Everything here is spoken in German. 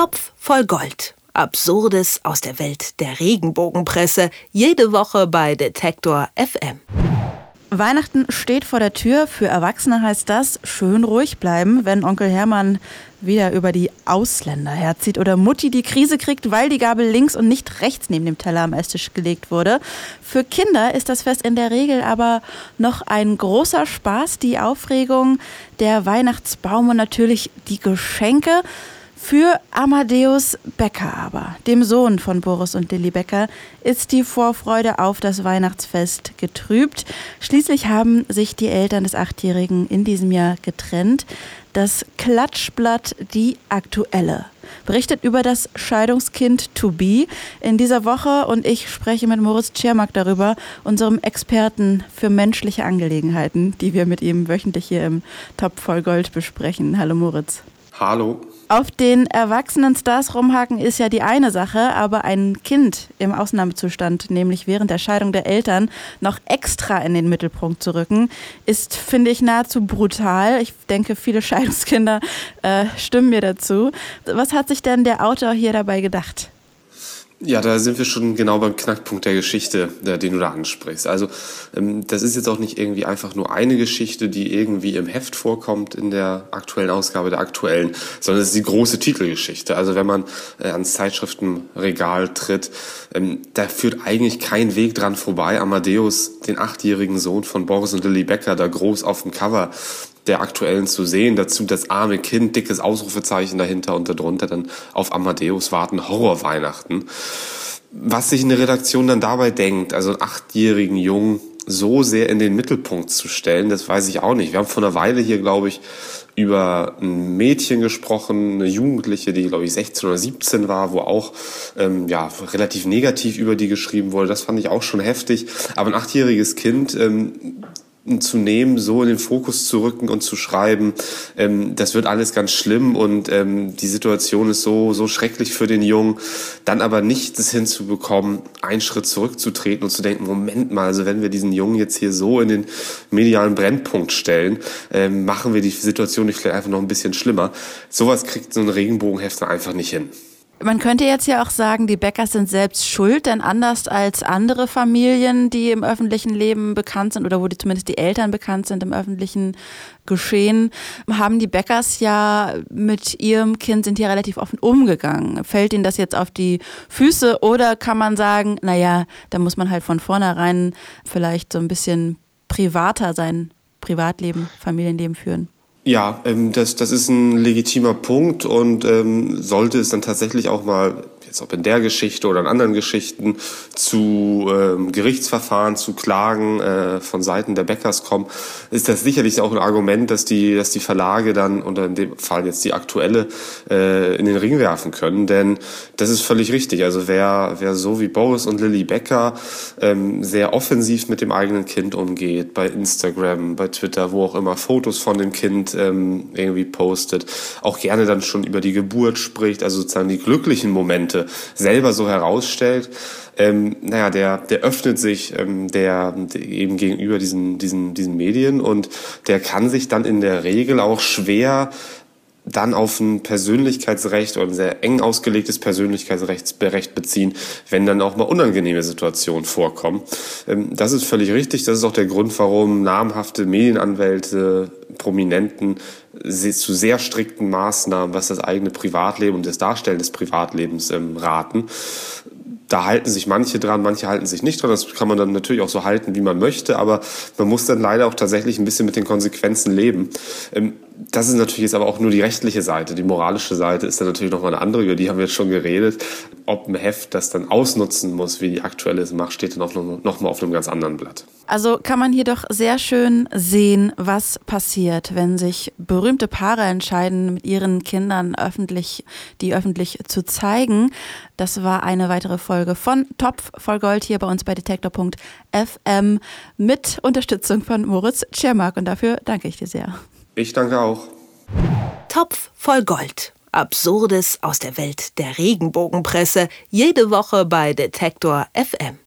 Topf voll Gold. Absurdes aus der Welt der Regenbogenpresse. Jede Woche bei Detektor FM. Weihnachten steht vor der Tür. Für Erwachsene heißt das schön ruhig bleiben, wenn Onkel Hermann wieder über die Ausländer herzieht oder Mutti die Krise kriegt, weil die Gabel links und nicht rechts neben dem Teller am Esstisch gelegt wurde. Für Kinder ist das Fest in der Regel aber noch ein großer Spaß, die Aufregung, der Weihnachtsbaum und natürlich die Geschenke. Für Amadeus Becker aber, dem Sohn von Boris und Lilly Becker, ist die Vorfreude auf das Weihnachtsfest getrübt. Schließlich haben sich die Eltern des Achtjährigen in diesem Jahr getrennt. Das Klatschblatt Die Aktuelle berichtet über das Scheidungskind To Be in dieser Woche und ich spreche mit Moritz Czermak darüber, unserem Experten für menschliche Angelegenheiten, die wir mit ihm wöchentlich hier im Top voll Gold besprechen. Hallo Moritz. Hallo. Auf den erwachsenen Stars rumhaken ist ja die eine Sache, aber ein Kind im Ausnahmezustand, nämlich während der Scheidung der Eltern, noch extra in den Mittelpunkt zu rücken, ist, finde ich, nahezu brutal. Ich denke, viele Scheidungskinder äh, stimmen mir dazu. Was hat sich denn der Autor hier dabei gedacht? Ja, da sind wir schon genau beim Knackpunkt der Geschichte, den du da ansprichst. Also ähm, das ist jetzt auch nicht irgendwie einfach nur eine Geschichte, die irgendwie im Heft vorkommt in der aktuellen Ausgabe der aktuellen, sondern es ist die große Titelgeschichte. Also wenn man äh, ans Zeitschriftenregal tritt, ähm, da führt eigentlich kein Weg dran vorbei, Amadeus, den achtjährigen Sohn von Boris und Lilly Becker, da groß auf dem Cover der aktuellen zu sehen. Dazu das arme Kind, dickes Ausrufezeichen dahinter und darunter dann auf Amadeus warten Horrorweihnachten. Was sich eine Redaktion dann dabei denkt, also einen achtjährigen Jungen so sehr in den Mittelpunkt zu stellen, das weiß ich auch nicht. Wir haben vor einer Weile hier, glaube ich, über ein Mädchen gesprochen, eine Jugendliche, die, glaube ich, 16 oder 17 war, wo auch ähm, ja, relativ negativ über die geschrieben wurde. Das fand ich auch schon heftig. Aber ein achtjähriges Kind ähm, zu nehmen, so in den Fokus zu rücken und zu schreiben, ähm, das wird alles ganz schlimm und ähm, die Situation ist so, so schrecklich für den Jungen, dann aber nicht das hinzubekommen, einen Schritt zurückzutreten und zu denken, Moment mal, also wenn wir diesen Jungen jetzt hier so in den medialen Brennpunkt stellen, ähm, machen wir die Situation nicht vielleicht einfach noch ein bisschen schlimmer. Sowas kriegt so ein Regenbogenhefter einfach nicht hin. Man könnte jetzt ja auch sagen, die Bäckers sind selbst schuld, denn anders als andere Familien, die im öffentlichen Leben bekannt sind oder wo die, zumindest die Eltern bekannt sind im öffentlichen Geschehen, haben die Bäckers ja mit ihrem Kind sind hier relativ offen umgegangen. Fällt ihnen das jetzt auf die Füße oder kann man sagen, naja, da muss man halt von vornherein vielleicht so ein bisschen privater sein Privatleben, Familienleben führen? Ja, ähm, das, das ist ein legitimer Punkt und ähm, sollte es dann tatsächlich auch mal jetzt ob in der Geschichte oder in anderen Geschichten, zu ähm, Gerichtsverfahren, zu Klagen äh, von Seiten der Bäckers kommen, ist das sicherlich auch ein Argument, dass die, dass die Verlage dann, oder in dem Fall jetzt die aktuelle, äh, in den Ring werfen können. Denn das ist völlig richtig. Also wer, wer so wie Boris und Lilly Becker ähm, sehr offensiv mit dem eigenen Kind umgeht, bei Instagram, bei Twitter, wo auch immer Fotos von dem Kind ähm, irgendwie postet, auch gerne dann schon über die Geburt spricht, also sozusagen die glücklichen Momente selber so herausstellt, ähm, naja, der, der öffnet sich ähm, der, der eben gegenüber diesen, diesen, diesen Medien und der kann sich dann in der Regel auch schwer dann auf ein Persönlichkeitsrecht oder ein sehr eng ausgelegtes Persönlichkeitsrecht beziehen, wenn dann auch mal unangenehme Situationen vorkommen. Ähm, das ist völlig richtig. Das ist auch der Grund, warum namhafte Medienanwälte, Prominenten zu sehr strikten Maßnahmen, was das eigene Privatleben und das Darstellen des Privatlebens ähm, raten da halten sich manche dran, manche halten sich nicht dran. Das kann man dann natürlich auch so halten, wie man möchte, aber man muss dann leider auch tatsächlich ein bisschen mit den Konsequenzen leben. Das ist natürlich jetzt aber auch nur die rechtliche Seite. Die moralische Seite ist dann natürlich nochmal eine andere, über die haben wir jetzt schon geredet. Ob ein Heft das dann ausnutzen muss, wie die aktuelle es macht, steht dann auch nochmal auf einem ganz anderen Blatt. Also kann man hier doch sehr schön sehen, was passiert, wenn sich berühmte Paare entscheiden, mit ihren Kindern öffentlich, die öffentlich zu zeigen. Das war eine weitere Folge von Topf voll Gold hier bei uns bei detektor.fm mit Unterstützung von Moritz Tschermak und dafür danke ich dir sehr. Ich danke auch. Topf voll Gold. Absurdes aus der Welt der Regenbogenpresse. Jede Woche bei Detektor FM.